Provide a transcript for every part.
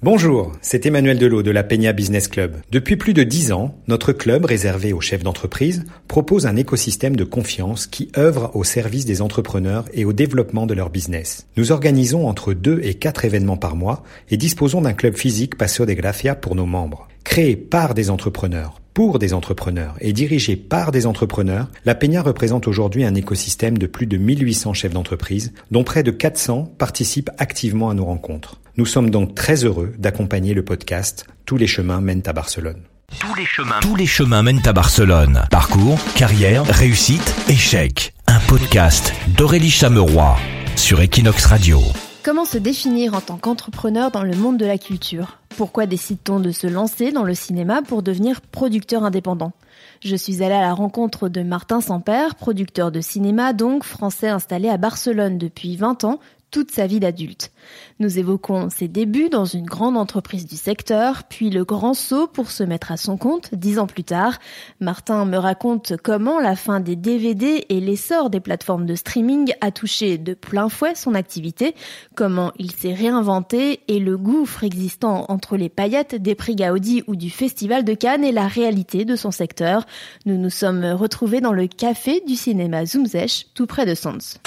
Bonjour, c'est Emmanuel Delot de la Peña Business Club. Depuis plus de dix ans, notre club réservé aux chefs d'entreprise propose un écosystème de confiance qui œuvre au service des entrepreneurs et au développement de leur business. Nous organisons entre deux et quatre événements par mois et disposons d'un club physique Passo de Gracia pour nos membres. Créé par des entrepreneurs, pour des entrepreneurs et dirigé par des entrepreneurs, la Peña représente aujourd'hui un écosystème de plus de 1800 chefs d'entreprise, dont près de 400 participent activement à nos rencontres. Nous sommes donc très heureux d'accompagner le podcast Tous les chemins mènent à Barcelone. Tous les chemins, tous les chemins mènent à Barcelone. Parcours, carrière, réussite, échec. Un podcast d'Aurélie Chameroy sur Equinox Radio. Comment se définir en tant qu'entrepreneur dans le monde de la culture? Pourquoi décide-t-on de se lancer dans le cinéma pour devenir producteur indépendant? Je suis allée à la rencontre de Martin Samper, producteur de cinéma donc, français installé à Barcelone depuis 20 ans, toute sa vie d'adulte. Nous évoquons ses débuts dans une grande entreprise du secteur, puis le grand saut pour se mettre à son compte dix ans plus tard. Martin me raconte comment la fin des DVD et l'essor des plateformes de streaming a touché de plein fouet son activité, comment il s'est réinventé et le gouffre existant entre les paillettes des prix Gaudi ou du Festival de Cannes et la réalité de son secteur. Nous nous sommes retrouvés dans le café du cinéma Zoomzesh, tout près de Sons.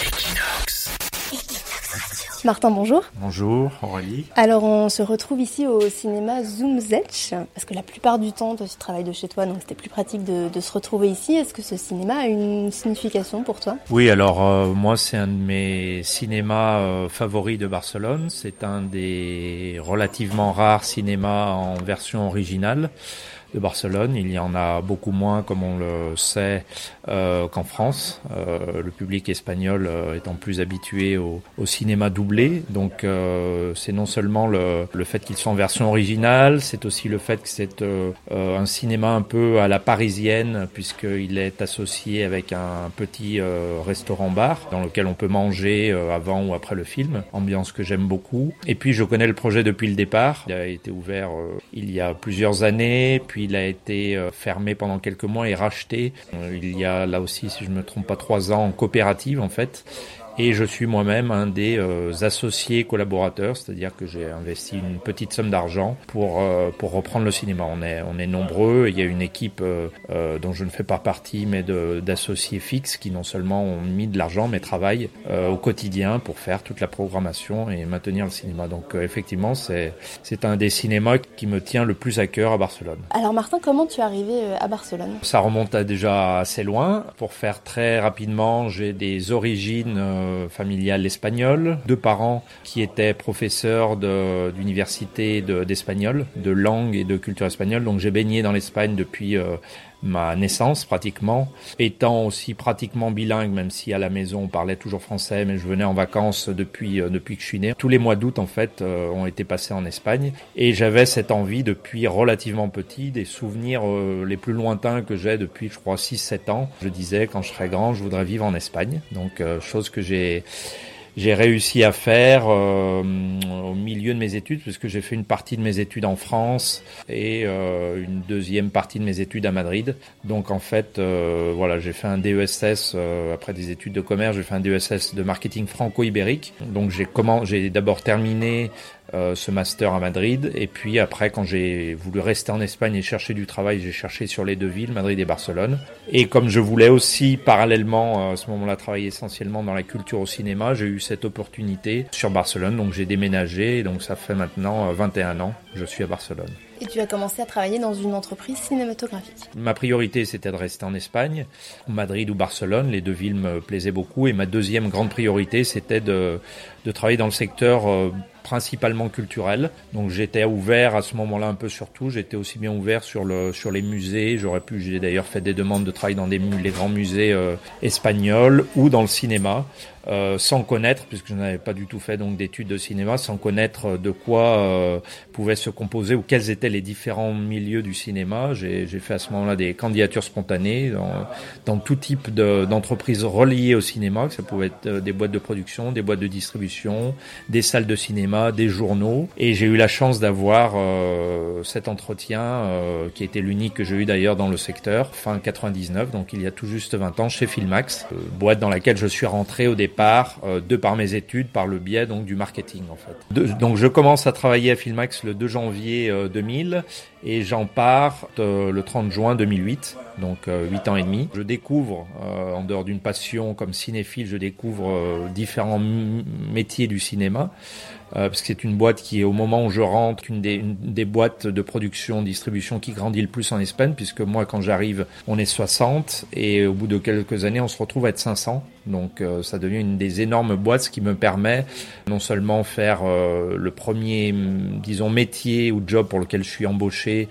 Martin, bonjour. Bonjour, Aurélie. Alors, on se retrouve ici au cinéma Zoomzetch, parce que la plupart du temps, toi, tu travailles de chez toi, donc c'était plus pratique de, se retrouver ici. Est-ce que ce cinéma a une signification pour toi? Oui, alors euh, moi, c'est un de mes cinémas euh, favoris de Barcelone. C'est un des relativement rares cinémas en version originale de Barcelone. Il y en a beaucoup moins, comme on le sait, euh, qu'en France. Euh, le public espagnol euh, étant plus habitué au, cinéma doublé. Donc c'est non seulement le, fait qu'il soit en version originale, c'est aussi le fait que c'est un cinéma un peu à la parisienne, puisqu'il est associé avec un petit restaurant-bar dans lequel on peut manger avant ou après le film. Ambiance que j'aime beaucoup. Et puis je connais le projet depuis le départ. Il a été ouvert il y a plusieurs années, puis il a été euh, fermé pendant quelques mois et racheté. Euh, il y a là aussi, si je me trompe pas, trois ans en coopérative en fait. Et je suis moi-même un des euh, associés collaborateurs, c'est-à-dire que j'ai investi une petite somme d'argent pour euh, pour reprendre le cinéma. On est on est nombreux. Il y a une équipe euh, dont je ne fais pas partie, mais d'associés fixes qui non seulement ont mis de l'argent, mais travaillent au quotidien pour faire toute la programmation et maintenir le cinéma. Donc effectivement, c'est un des cinémas qui me tient le plus à cœur à Barcelone. Alors Martin, comment tu es arrivé à Barcelone? Ça remonte à déjà assez loin. Pour faire très rapidement, j'ai des origines euh, familiale espagnole, deux parents qui étaient professeurs d'université d'espagnol, de, langue et de culture espagnole. Donc j'ai baigné dans l'Espagne depuis euh, ma naissance pratiquement, étant aussi pratiquement bilingue, même si à la maison on parlait toujours français, mais je venais en vacances depuis euh, depuis que je suis né. Tous les mois d'août en fait ont été passés en Espagne et j'avais cette envie depuis relativement petit, des souvenirs les plus lointains que j'ai depuis je crois 6-7 ans. Je disais quand je serai grand, je voudrais vivre en Espagne, donc chose que j'ai j'ai réussi à faire euh, au milieu de mes études, parce que j'ai fait une partie de mes études en France et euh, une deuxième partie de mes études à Madrid. Donc en fait, euh, voilà, j'ai fait un DESS après des études de commerce, j'ai fait un DESS de marketing franco-ibérique. Donc j'ai comment, j'ai d'abord terminé euh, ce master à Madrid. Et puis après, quand j'ai voulu rester en Espagne et chercher du travail, j'ai cherché sur les deux villes, Madrid et Barcelone. Et comme je voulais aussi parallèlement euh, à ce moment-là travailler essentiellement dans la culture au cinéma, j'ai eu cette opportunité sur Barcelone. Donc j'ai déménagé. donc ça fait maintenant 21 euh, ans que je suis à Barcelone. Et tu as commencé à travailler dans une entreprise cinématographique. Ma priorité, c'était de rester en Espagne, Madrid ou Barcelone. Les deux villes me plaisaient beaucoup. Et ma deuxième grande priorité, c'était de, de travailler dans le secteur principalement culturel. Donc j'étais ouvert à ce moment-là un peu sur tout. J'étais aussi bien ouvert sur le sur les musées. J'aurais pu, j'ai d'ailleurs fait des demandes de travail dans les grands musées euh, espagnols ou dans le cinéma. Euh, sans connaître, puisque je n'avais pas du tout fait donc d'études de cinéma, sans connaître de quoi euh, pouvait se composer ou quels étaient les différents milieux du cinéma. J'ai fait à ce moment-là des candidatures spontanées dans, dans tout type d'entreprises reliées au cinéma, que ça pouvait être euh, des boîtes de production, des boîtes de distribution, des salles de cinéma, des journaux. Et j'ai eu la chance d'avoir euh, cet entretien euh, qui était l'unique que j'ai eu d'ailleurs dans le secteur, fin 99, donc il y a tout juste 20 ans, chez Filmax, boîte dans laquelle je suis rentré au départ départ, de par mes études, par le biais donc du marketing en fait. donc je commence à travailler à Filmax le 2 janvier 2000 et j'en pars le 30 juin 2008, donc 8 ans et demi. Je découvre, en dehors d'une passion comme cinéphile, je découvre différents métiers du cinéma. Euh, parce que c'est une boîte qui est au moment où je rentre une des, une des boîtes de production, distribution qui grandit le plus en Espagne, puisque moi quand j'arrive, on est 60 et au bout de quelques années, on se retrouve à être 500. Donc euh, ça devient une des énormes boîtes, ce qui me permet non seulement faire euh, le premier, disons, métier ou job pour lequel je suis embauché,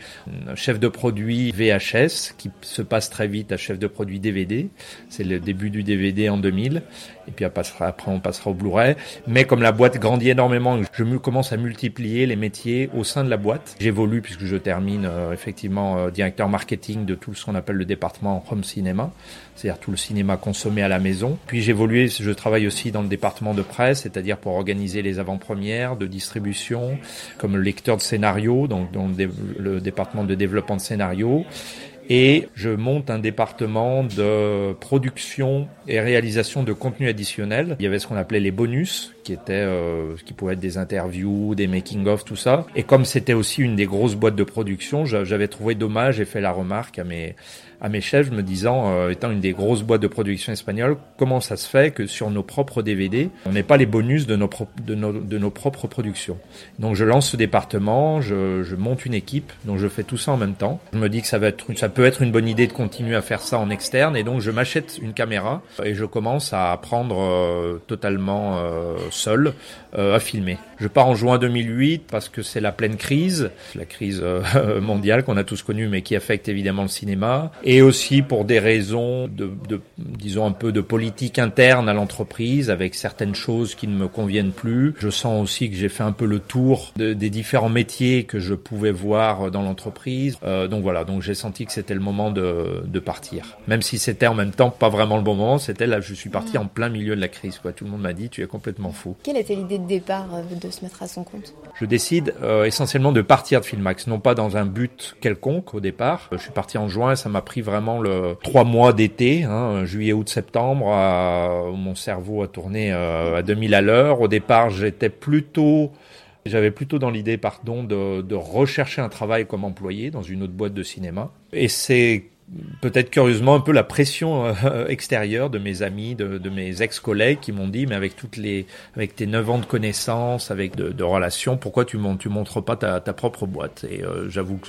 chef de produit VHS, qui se passe très vite à chef de produit DVD. C'est le début du DVD en 2000. Et puis après, on passera au Blu-ray. Mais comme la boîte grandit énormément, je commence à multiplier les métiers au sein de la boîte. J'évolue puisque je termine euh, effectivement directeur marketing de tout ce qu'on appelle le département home cinéma c'est-à-dire tout le cinéma consommé à la maison. Puis j'ai évolué, je travaille aussi dans le département de presse, c'est-à-dire pour organiser les avant-premières de distribution, comme le lecteur de scénario, donc dans le département de développement de scénario et je monte un département de production et réalisation de contenu additionnel. Il y avait ce qu'on appelait les bonus, qui étaient, euh, qui pouvaient être des interviews, des making-of, tout ça. Et comme c'était aussi une des grosses boîtes de production, j'avais trouvé dommage et fait la remarque à mes à mes chefs, me disant, euh, étant une des grosses boîtes de production espagnoles, comment ça se fait que sur nos propres DVD, on n'ait pas les bonus de nos, de nos, de nos propres productions. Donc je lance ce département, je, je, monte une équipe, donc je fais tout ça en même temps. Je me dis que ça va être, ça peut être une bonne idée de continuer à faire ça en externe, et donc je m'achète une caméra et je commence à apprendre euh, totalement euh, seul euh, à filmer. Je pars en juin 2008 parce que c'est la pleine crise, la crise mondiale qu'on a tous connue, mais qui affecte évidemment le cinéma et aussi pour des raisons de, de, disons un peu de politique interne à l'entreprise avec certaines choses qui ne me conviennent plus. Je sens aussi que j'ai fait un peu le tour de, des différents métiers que je pouvais voir dans l'entreprise. Euh, donc voilà, donc j'ai senti que c'était le moment de, de partir. Même si c'était en même temps pas vraiment le bon moment, c'était là, je suis parti en plein milieu de la crise. Quoi. Tout le monde m'a dit, tu es complètement fou. Quelle était l'idée de départ euh, se mettre à son compte Je décide euh, essentiellement de partir de Filmax, non pas dans un but quelconque au départ. Je suis parti en juin, ça m'a pris vraiment le trois mois d'été, hein, juillet, août, septembre, où mon cerveau a tourné euh, à 2000 à l'heure. Au départ, j'étais plutôt j'avais plutôt dans l'idée, pardon, de, de, rechercher un travail comme employé dans une autre boîte de cinéma. Et c'est peut-être curieusement un peu la pression euh, extérieure de mes amis, de, de mes ex-collègues qui m'ont dit mais avec toutes les avec tes neuf ans de connaissances, avec de, de relations, pourquoi tu montres tu montres pas ta, ta propre boîte? Et euh, j'avoue que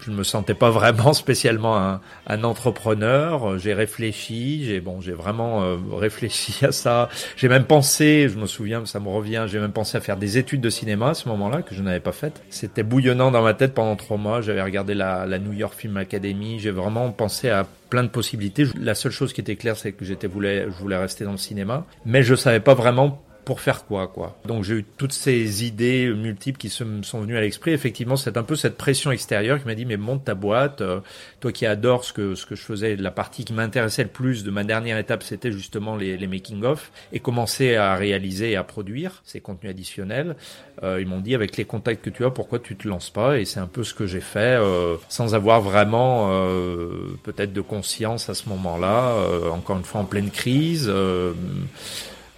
je ne me sentais pas vraiment spécialement un, un entrepreneur. J'ai réfléchi, j'ai bon, j'ai vraiment euh, réfléchi à ça. J'ai même pensé, je me souviens, ça me revient, j'ai même pensé à faire des études de cinéma à ce moment-là que je n'avais pas faites. C'était bouillonnant dans ma tête pendant trois mois. J'avais regardé la, la New York Film Academy. J'ai vraiment penser à plein de possibilités. La seule chose qui était claire, c'est que j'étais je voulais rester dans le cinéma, mais je savais pas vraiment pour faire quoi, quoi. Donc j'ai eu toutes ces idées multiples qui se me sont venues à l'esprit. Effectivement, c'est un peu cette pression extérieure qui m'a dit mais monte ta boîte. Euh, toi qui adores ce que ce que je faisais, la partie qui m'intéressait le plus de ma dernière étape, c'était justement les, les making of et commencer à réaliser et à produire ces contenus additionnels. Euh, ils m'ont dit avec les contacts que tu as, pourquoi tu te lances pas? Et c'est un peu ce que j'ai fait, euh, sans avoir vraiment euh, peut-être de conscience à ce moment-là. Euh, encore une fois en pleine crise.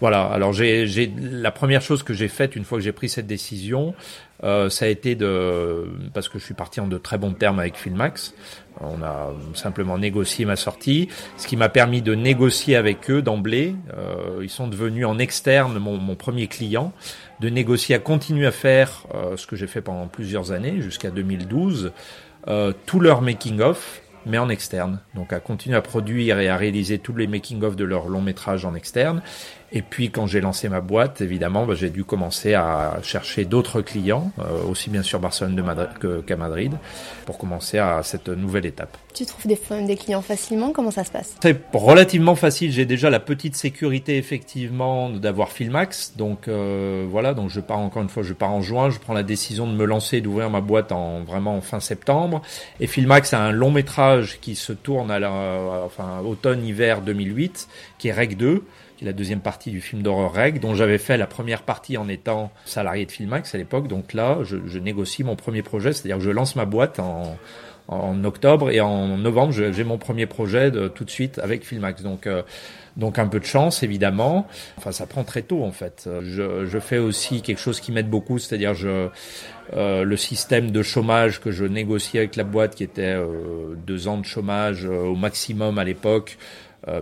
Voilà. Alors j'ai, la première chose que j'ai faite une fois que j'ai pris cette décision, euh, ça a été de parce que je suis parti en de très bons termes avec Filmax. On a simplement négocié ma sortie, ce qui m'a permis de négocier avec eux d'emblée. Euh, ils sont devenus en externe mon, mon, premier client, de négocier à continuer à faire euh, ce que j'ai fait pendant plusieurs années jusqu'à 2012, euh, tout leur making of mais en externe. Donc à continuer à produire et à réaliser tous les making-of de leur long métrage en externe. Et puis quand j'ai lancé ma boîte, évidemment, bah, j'ai dû commencer à chercher d'autres clients, euh, aussi bien sur Barcelone qu'à Madrid, pour commencer à cette nouvelle étape. Tu trouves des, des clients facilement? Comment ça se passe? C'est relativement facile. J'ai déjà la petite sécurité effectivement d'avoir Filmax, donc euh, voilà. Donc je pars encore une fois, je pars en juin. Je prends la décision de me lancer, d'ouvrir ma boîte en vraiment en fin septembre. Et Filmax a un long métrage qui se tourne à la, enfin automne-hiver 2008, qui est Rec 2 qui est la deuxième partie du film d'horreur Reg, dont j'avais fait la première partie en étant salarié de Filmax à l'époque. Donc là, je, négocie mon premier projet, c'est-à-dire que je lance ma boîte en, octobre et en novembre, j'ai mon premier projet tout de suite avec Filmax. Donc, euh, donc un peu de chance évidemment. Enfin, ça prend très tôt en fait. Je, fais aussi quelque chose qui m'aide beaucoup, c'est-à-dire euh, le système de chômage que je négocie avec la boîte, qui était euh, deux ans de chômage au maximum à l'époque.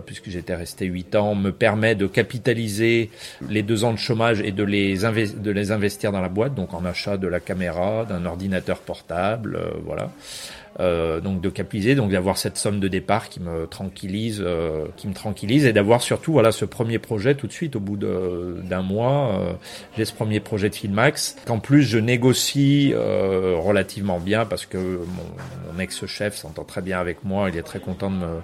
Puisque j'étais resté huit ans, me permet de capitaliser les deux ans de chômage et de les, de les investir dans la boîte, donc en achat de la caméra, d'un ordinateur portable, voilà. Euh, donc de capitaliser, donc d'avoir cette somme de départ qui me tranquillise, euh, qui me tranquillise, et d'avoir surtout voilà ce premier projet tout de suite au bout d'un mois. Euh, j'ai ce premier projet de Filmax qu'en plus je négocie relativement bien parce que mon, mon ex-chef s'entend très bien avec moi, il est très content de me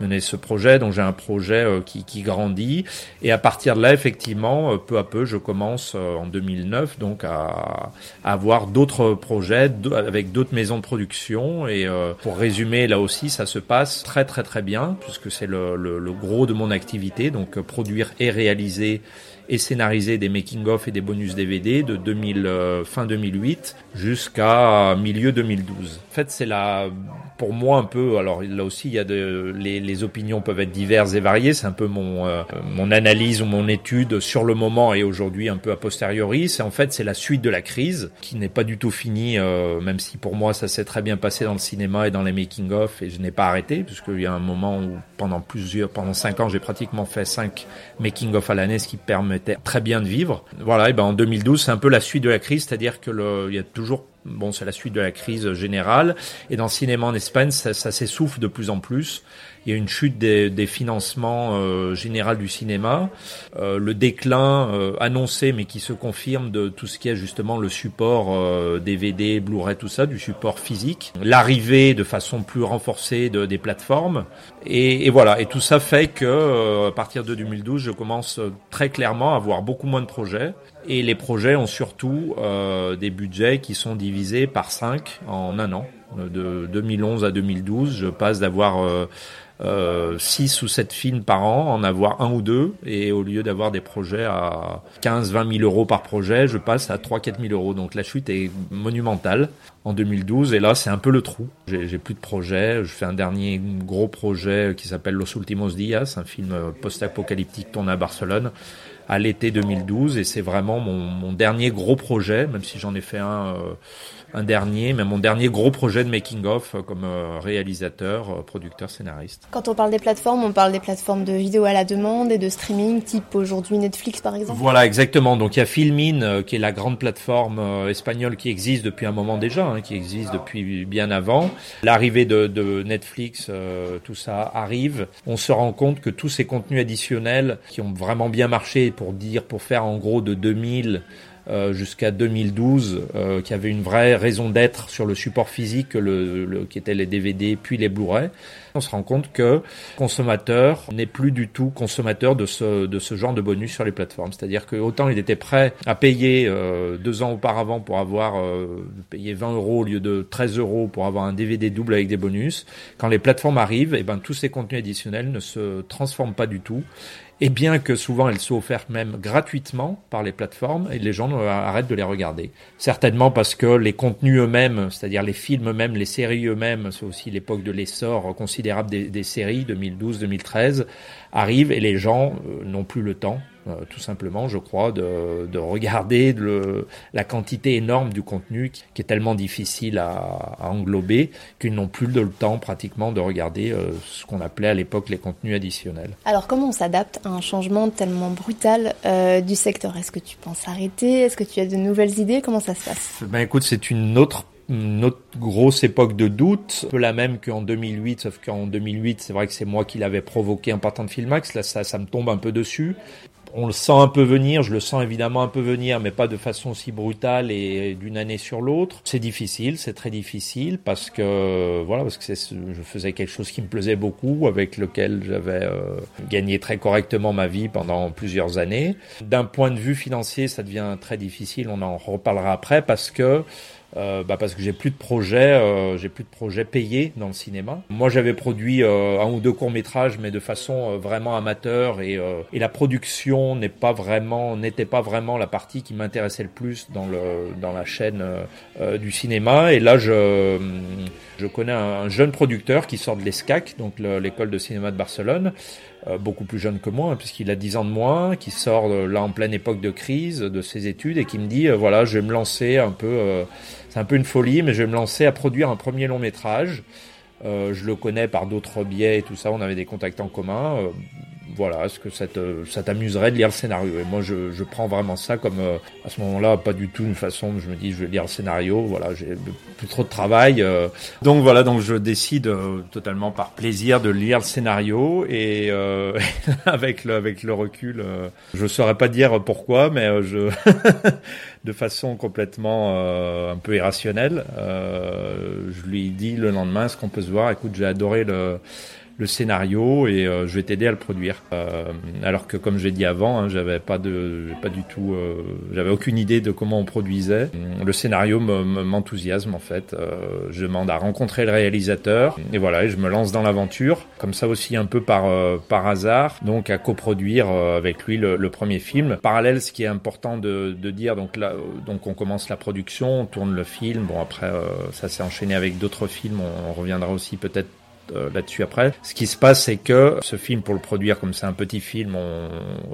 mener ce projet. Donc j'ai un projet qui, qui, grandit et à partir de là, effectivement, peu à peu, je commence en 2009 donc à, à avoir d'autres projets avec d'autres maisons de production euh, pour résumer, là aussi, ça se passe très très très bien puisque c'est le, gros de mon activité, donc euh, produire et réaliser et scénariser des making-of et des bonus DVD de 2000, euh, fin 2008 jusqu'à milieu 2012. En fait, c'est là, pour moi un peu, alors là aussi, il y a de, les, les opinions peuvent être diverses et variées, c'est un peu mon, euh, mon analyse ou mon étude sur le moment et aujourd'hui un peu a posteriori. C'est en fait, c'est la suite de la crise qui n'est pas du tout finie, euh, même si pour moi ça s'est très bien passé dans le cinéma et dans les making-of et je n'ai pas arrêté puisqu'il y a un moment où pendant plusieurs, pendant cinq ans, j'ai pratiquement fait cinq making-of à l'année, ce qui permet était très bien de vivre. Voilà, et ben en 2012, c'est un peu la suite de la crise, c'est-à-dire que le, il y a toujours bon, c'est la suite de la crise générale. Et dans le cinéma en Espagne, ça, ça s'essouffle de plus en plus. Il y a une chute des, des financements euh, généraux du cinéma, euh, le déclin euh, annoncé mais qui se confirme de tout ce qui est justement le support DVD, euh, Blu-ray, tout ça, du support physique, l'arrivée de façon plus renforcée de, des plateformes. Et, et, voilà, et tout ça fait que à partir de 2012, je commence très clairement à avoir beaucoup moins de projets. Et les projets ont surtout des budgets qui sont divisés par 5 en un an. De 2011 à 2012, je passe d'avoir euh, 6 ou 7 films par an, en avoir un ou deux, et au lieu d'avoir des projets à 15, 20 000 euros par projet, je passe à 3, 4 000 euros. Donc la chute est monumentale en 2012, et là c'est un peu le trou. J'ai plus de projets, je fais un dernier gros projet qui s'appelle Los Últimos Días, un film post-apocalyptique tourné à Barcelone à l'été 2012, et c'est vraiment mon, mon, dernier gros projet, même si j'en ai fait un euh, un dernier, mais mon dernier gros projet de making-of euh, comme euh, réalisateur, euh, producteur, scénariste. Quand on parle des plateformes, on parle des plateformes de vidéo à la demande et de streaming, type aujourd'hui Netflix par exemple Voilà, exactement. Donc il y a Filmin, qui est la grande plateforme espagnole qui existe depuis un moment déjà, hein, qui existe depuis bien avant. L'arrivée de, de, Netflix, tout ça arrive. On se rend compte que tous ces contenus additionnels qui ont vraiment bien marché pour dire, pour faire en gros de 2000 euh, jusqu'à 2012, euh, qui avait une vraie raison d'être sur le support physique, le, qui étaient les DVD puis les Blu-ray. On se rend compte que consommateur n'est plus du tout consommateur de ce, de ce genre de bonus sur les plateformes. C'est-à-dire que autant il était prêt à payer euh, deux ans auparavant pour avoir euh, payé 20 euros au lieu de 13 euros pour avoir un DVD double avec des bonus. Quand les plateformes arrivent, et eh ben tous ces contenus additionnels ne se transforment pas du tout et bien que souvent elles soient offertes même gratuitement par les plateformes, et les gens arrêtent de les regarder. Certainement parce que les contenus eux-mêmes, c'est-à-dire les films eux-mêmes, les séries eux-mêmes, c'est aussi l'époque de l'essor considérable des, des séries 2012-2013, arrivent et les gens euh, n'ont plus le temps euh, tout simplement, je crois, de, de regarder le, la quantité énorme du contenu qui, qui est tellement difficile à, à englober qu'ils n'ont plus le temps pratiquement de regarder euh, ce qu'on appelait à l'époque les contenus additionnels. Alors comment on s'adapte à un changement tellement brutal euh, du secteur? Est-ce que tu penses arrêter? Est-ce que tu as de nouvelles idées? Comment ça se passe? Ben écoute, c'est une autre une autre grosse époque de doute, un peu la même qu'en 2008, sauf qu'en 2008, c'est vrai que c'est moi qui l'avais provoqué en partant de Filmax, là ça, ça me tombe un peu dessus on le sent un peu venir, je le sens évidemment un peu venir, mais pas de façon aussi brutale et d'une année sur l'autre. C'est difficile, c'est très difficile parce que voilà, parce que je faisais quelque chose qui me plaisait beaucoup, avec lequel j'avais euh, gagné très correctement ma vie pendant plusieurs années. D'un point de vue financier, ça devient très difficile. On en reparlera après parce que euh, bah parce que j'ai plus de projets, euh, j'ai plus de projets payés dans le cinéma. Moi, j'avais produit euh, un ou deux courts métrages, mais de façon vraiment amateur, et, et la production n'est pas vraiment, n'était pas vraiment la partie qui m'intéressait le plus dans le dans la chaîne du cinéma. Et là, je je connais un, jeune producteur qui sort de l'ESCAC, donc l'école de cinéma de Barcelone, beaucoup plus jeune que moi, hein, puisqu'il a 10 ans de moins, qui sort là en pleine époque de crise de ses études et qui me dit voilà, je vais me lancer un peu c'est un peu une folie, mais je vais me lancer à produire un premier long métrage. Euh, je le connais par d'autres biais et tout ça, on avait des contacts en commun. Euh, voilà, est-ce que ça t'amuserait de lire le scénario? Et moi, je, je, prends vraiment ça comme, euh, à ce moment-là, pas du tout une façon, je me dis, je vais lire le scénario, voilà, j'ai plus trop de travail. Euh. donc voilà, donc je décide euh, totalement par plaisir de lire le scénario et avec, le, avec le recul, je saurais pas dire pourquoi, mais je, de façon complètement un peu irrationnelle, je lui dis le lendemain, est-ce qu'on peut se voir Écoute, j'ai adoré le le scénario et euh, je vais t'aider à le produire. Euh, alors que comme j'ai dit avant, hein, j'avais pas de, pas du tout, euh, j'avais aucune idée de comment on produisait. Le scénario m'enthousiasme en fait. je demande à rencontrer le réalisateur et voilà, et je me lance dans l'aventure. Comme ça aussi un peu par par hasard, donc à coproduire avec lui le, le, premier film. Parallèle, ce qui est important de, de dire, donc là, donc on commence la production, on tourne le film. Bon après, ça s'est enchaîné avec d'autres films. On reviendra aussi peut-être euh, là-dessus après. Ce qui se passe, c'est que ce film, pour le produire, comme c'est un petit film,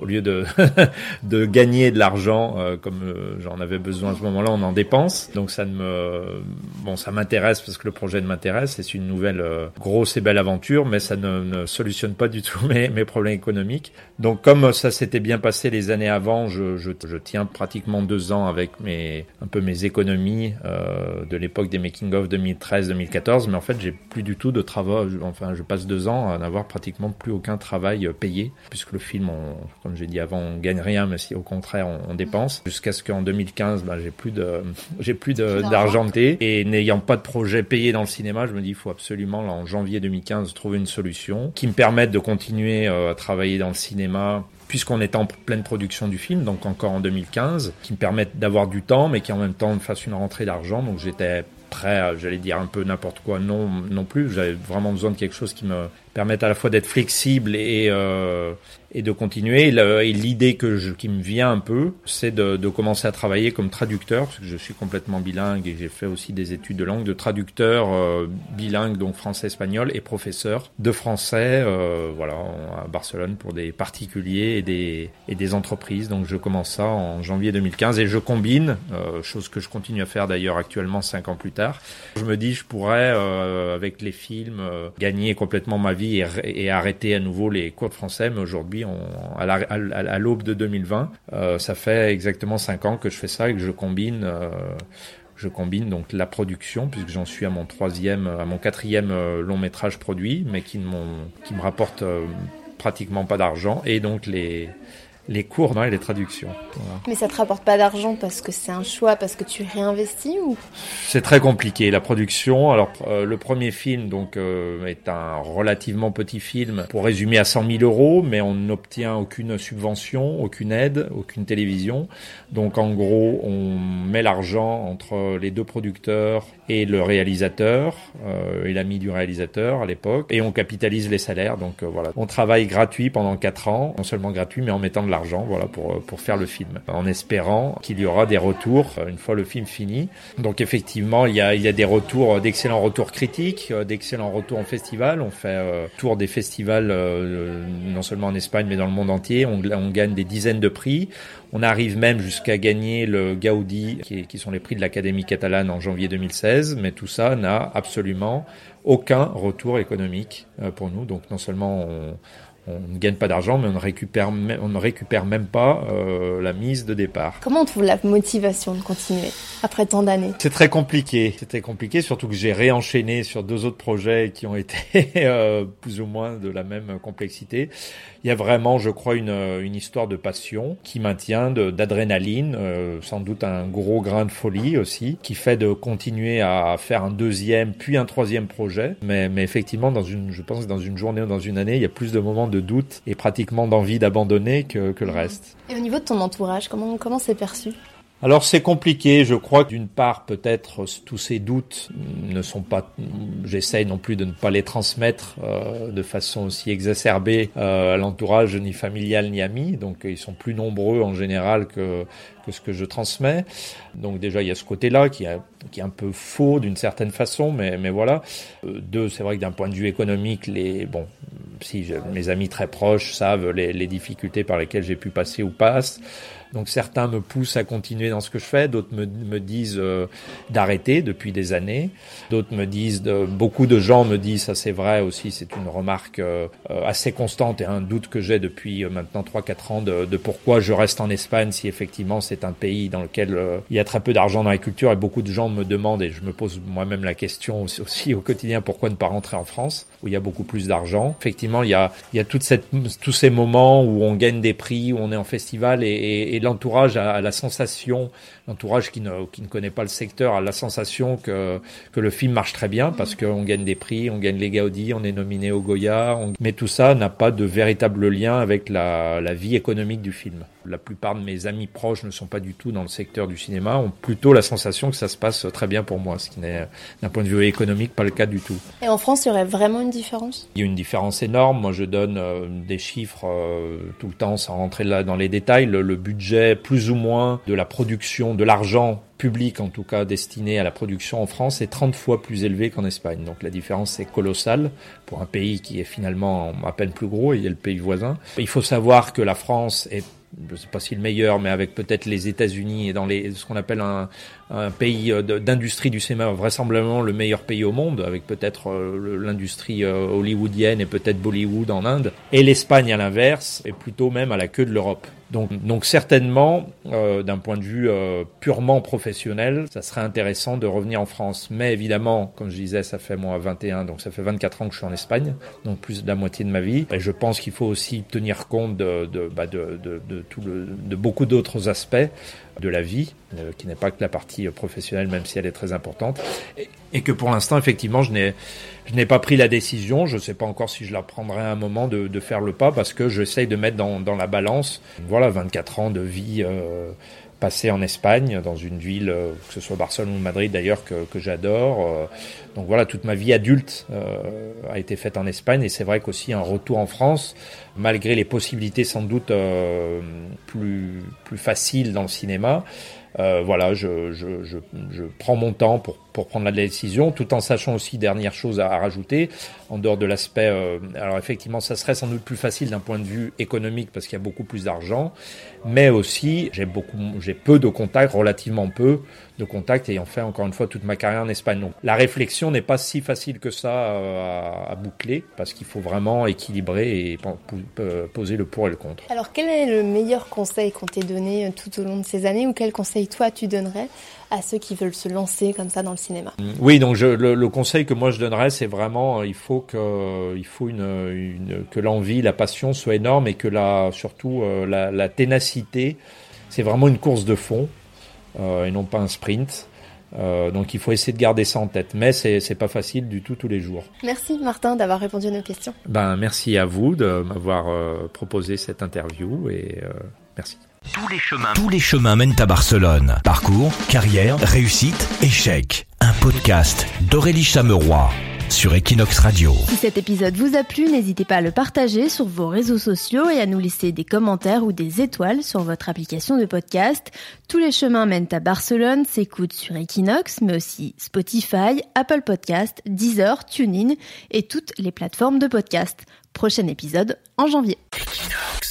au lieu de de gagner de l'argent euh, comme euh, j'en avais besoin à ce moment-là, on en dépense. Donc ça ne me bon, ça m'intéresse parce que le projet m'intéresse. C'est une nouvelle grosse et belle aventure, mais ça ne, ne solutionne pas du tout mes, mes problèmes économiques. Donc comme ça s'était bien passé les années avant, je, je, tiens pratiquement deux ans avec mes un peu mes économies de l'époque des making of 2013-2014, mais en fait j'ai plus du tout de enfin, je passe deux ans à n'avoir pratiquement plus aucun travail euh, payé, puisque le film, comme j'ai dit avant, on gagne rien, mais si au contraire on, dépense, jusqu'à ce qu'en 2015, bah, j'ai plus de, j'ai plus d'argenté, et n'ayant pas de projet payé dans le cinéma, je me dis, il faut absolument, là, en janvier 2015, trouver une solution qui me permette de continuer euh, à travailler dans le cinéma puisqu'on est en pleine production du film, donc encore en 2015, qui me permette d'avoir du temps, mais qui en même temps me fasse une rentrée d'argent. Donc j'étais prêt, j'allais dire un peu n'importe quoi, non, non plus. J'avais vraiment besoin de quelque chose qui me permettre à la fois d'être flexible et, euh, et de continuer. Et l'idée que je, qui me vient un peu, c'est de, de, commencer à travailler comme traducteur, parce que je suis complètement bilingue et j'ai fait aussi des études de langue, de traducteur euh, bilingue, donc français-espagnol, et professeur de français, euh, voilà, à Barcelone pour des particuliers et des, et des entreprises. Donc je commence ça en janvier 2015 et je combine, euh, chose que je continue à faire d'ailleurs actuellement cinq ans plus tard. Je me dis, je pourrais, euh, avec les films, euh, gagner complètement ma vie et, arrêter à nouveau les cours de français. Mais aujourd'hui, à l'aube de 2020, euh, ça fait exactement cinq ans que je fais ça et que je combine. Euh, je combine donc la production puisque j'en suis à mon troisième, à mon quatrième euh, long métrage produit, mais qui, qui me rapporte pratiquement pas d'argent et donc les les cours non, et les traductions. Mais ça te rapporte pas d'argent parce que c'est un choix, parce que tu réinvestis ou? C'est très compliqué. La production, alors euh, le premier film donc euh, est un relativement petit film, pour résumer à 100 000 euros, mais on n'obtient aucune subvention, aucune aide, aucune télévision. Donc en gros, on met l'argent entre les deux producteurs et le réalisateur euh, et l'ami du réalisateur à l'époque, et on capitalise les salaires. Donc voilà, on travaille gratuit pendant quatre ans, non seulement gratuit, mais en mettant de l'argent voilà, pour, pour faire le film, en espérant qu'il y aura des retours euh, une fois le film fini. Donc effectivement, il y a, il y a des retours, euh, d'excellents retours critiques, euh, d'excellents retours en festival. On fait tour des festivals non seulement en Espagne, mais dans le monde entier. On, on gagne des dizaines de prix. On arrive même jusqu'à gagner le Gaudi, qui, qui sont les prix de l'Académie catalane en janvier 2016, mais tout ça n'a absolument aucun retour économique pour nous. Donc non seulement on, on ne gagne pas d'argent, mais on ne récupère, on ne récupère même pas euh, la mise de départ. Comment on trouve la motivation de continuer après tant d'années? C'est très compliqué. C'est très compliqué, surtout que j'ai réenchaîné sur deux autres projets qui ont été euh, plus ou moins de la même complexité. Il y a vraiment, je crois, une, une histoire de passion qui maintient d'adrénaline, euh, sans doute un gros grain de folie aussi, qui fait de continuer à faire un deuxième puis un troisième projet. Mais, mais effectivement, dans une, je pense que dans une journée ou dans une année, il y a plus de moments de doute et pratiquement d'envie d'abandonner que, que le reste. Et au niveau de ton entourage, comment comment c'est perçu? Alors c'est compliqué, je crois que d'une part peut-être tous ces doutes ne sont pas, j'essaye non plus de ne pas les transmettre euh, de façon aussi exacerbée euh, à l'entourage ni familial ni ami, donc ils sont plus nombreux en général que, que ce que je transmets. Donc déjà il y a ce côté-là qui, qui est un peu faux d'une certaine façon, mais, mais voilà. Euh, deux, c'est vrai que d'un point de vue économique, les bon, si mes amis très proches savent les, les difficultés par lesquelles j'ai pu passer ou passe. Donc certains me poussent à continuer dans ce que je fais, d'autres me, me disent euh, d'arrêter depuis des années, d'autres me disent, de, beaucoup de gens me disent, ça c'est vrai aussi, c'est une remarque euh, euh, assez constante et un doute que j'ai depuis maintenant 3-4 ans de, de, pourquoi je reste en Espagne si effectivement c'est un pays dans lequel il y a très peu d'argent dans la culture et beaucoup de gens me demandent et je me pose moi-même la question aussi, au quotidien pourquoi ne pas rentrer en France où il y a beaucoup plus d'argent. Effectivement, il y a, il y a toute cette, tous ces moments où on gagne des prix, où on est en festival et, et l'entourage a la sensation, l'entourage qui ne, qui ne connaît pas le secteur a la sensation que, que le film marche très bien parce qu'on gagne des prix, on gagne les Gaudi, on est nominé au Goya, on... mais tout ça n'a pas de véritable lien avec la, la vie économique du film. La plupart de mes amis proches ne sont pas du tout dans le secteur du cinéma, ont plutôt la sensation que ça se passe très bien pour moi, ce qui n'est d'un point de vue économique pas le cas du tout. Et en France, il y aurait vraiment une différence? Il y a une différence énorme. Moi, je donne euh, des chiffres euh, tout le temps sans rentrer là dans les détails. Le, le budget plus ou moins de la production, de l'argent public en tout cas destiné à la production en France est 30 fois plus élevé qu'en Espagne. Donc la différence est colossale pour un pays qui est finalement à peine plus gros, il y a le pays voisin. Il faut savoir que la France est je ne sais pas si le meilleur, mais avec peut-être les États-Unis et dans les, ce qu'on appelle un, un pays d'industrie du cinéma, vraisemblablement le meilleur pays au monde, avec peut-être l'industrie hollywoodienne et peut-être Bollywood en Inde, et l'Espagne à l'inverse, et plutôt même à la queue de l'Europe. Donc, donc certainement, euh, d'un point de vue euh, purement professionnel, ça serait intéressant de revenir en France. Mais évidemment, comme je disais, ça fait moi 21, donc ça fait 24 ans que je suis en Espagne, donc plus de la moitié de ma vie. Et je pense qu'il faut aussi tenir compte de, de, bah de, de, tout le, de beaucoup d'autres aspects de la vie, euh, qui n'est pas que la partie professionnelle, même si elle est très importante, et, que pour l'instant, effectivement, je n'ai je n'ai pas pris la décision. Je ne sais pas encore si je la prendrai à un moment de, de faire le pas, parce que j'essaye de mettre dans, dans, la balance, voilà, 24 ans de vie euh, passée en Espagne, dans une ville, euh, que ce soit Barcelone ou Madrid d'ailleurs, que, que j'adore. Euh, donc voilà, toute ma vie adulte euh, a été faite en Espagne, et c'est vrai qu'aussi un retour en France, malgré les possibilités sans doute euh, plus, plus faciles dans le cinéma, euh, voilà, je, je, je, je, prends mon temps pour, pour prendre la décision, tout en sachant aussi dernière chose à, à rajouter, en dehors de l'aspect. Euh, alors effectivement, ça serait sans doute plus facile d'un point de vue économique parce qu'il y a beaucoup plus d'argent, mais aussi j'ai beaucoup, j'ai peu de contacts, relativement peu de contacts, ayant fait encore une fois toute ma carrière en Espagne. Donc la réflexion n'est pas si facile que ça à, à boucler parce qu'il faut vraiment équilibrer et poser le pour et le contre. Alors quel est le meilleur conseil qu'on t'ait donné tout au long de ces années ou quel conseil toi tu donnerais à ceux qui veulent se lancer comme ça dans le cinéma? Oui, donc je, le, le, conseil que moi je donnerais, c'est vraiment il faut que il faut une, une que l'envie, la passion soit énorme et que la surtout euh, la, la ténacité, c'est vraiment une course de fond euh, et non pas un sprint. Euh, donc il faut essayer de garder ça en tête, mais c'est c'est pas facile du tout tous les jours. Merci Martin d'avoir répondu à nos questions. Ben merci à vous de m'avoir euh, proposé cette interview et euh, merci. Tous les chemins, tous les chemins mènent à Barcelone. Parcours, carrière, réussite, échec. Un podcast d'Aurélie Chameroy sur Equinox Radio. Si cet épisode vous a plu, n'hésitez pas à le partager sur vos réseaux sociaux et à nous laisser des commentaires ou des étoiles sur votre application de podcast. Tous les chemins mènent à Barcelone s'écoutent sur Equinox, mais aussi Spotify, Apple Podcast, Deezer, TuneIn et toutes les plateformes de podcast. Prochain épisode en janvier. Equinox.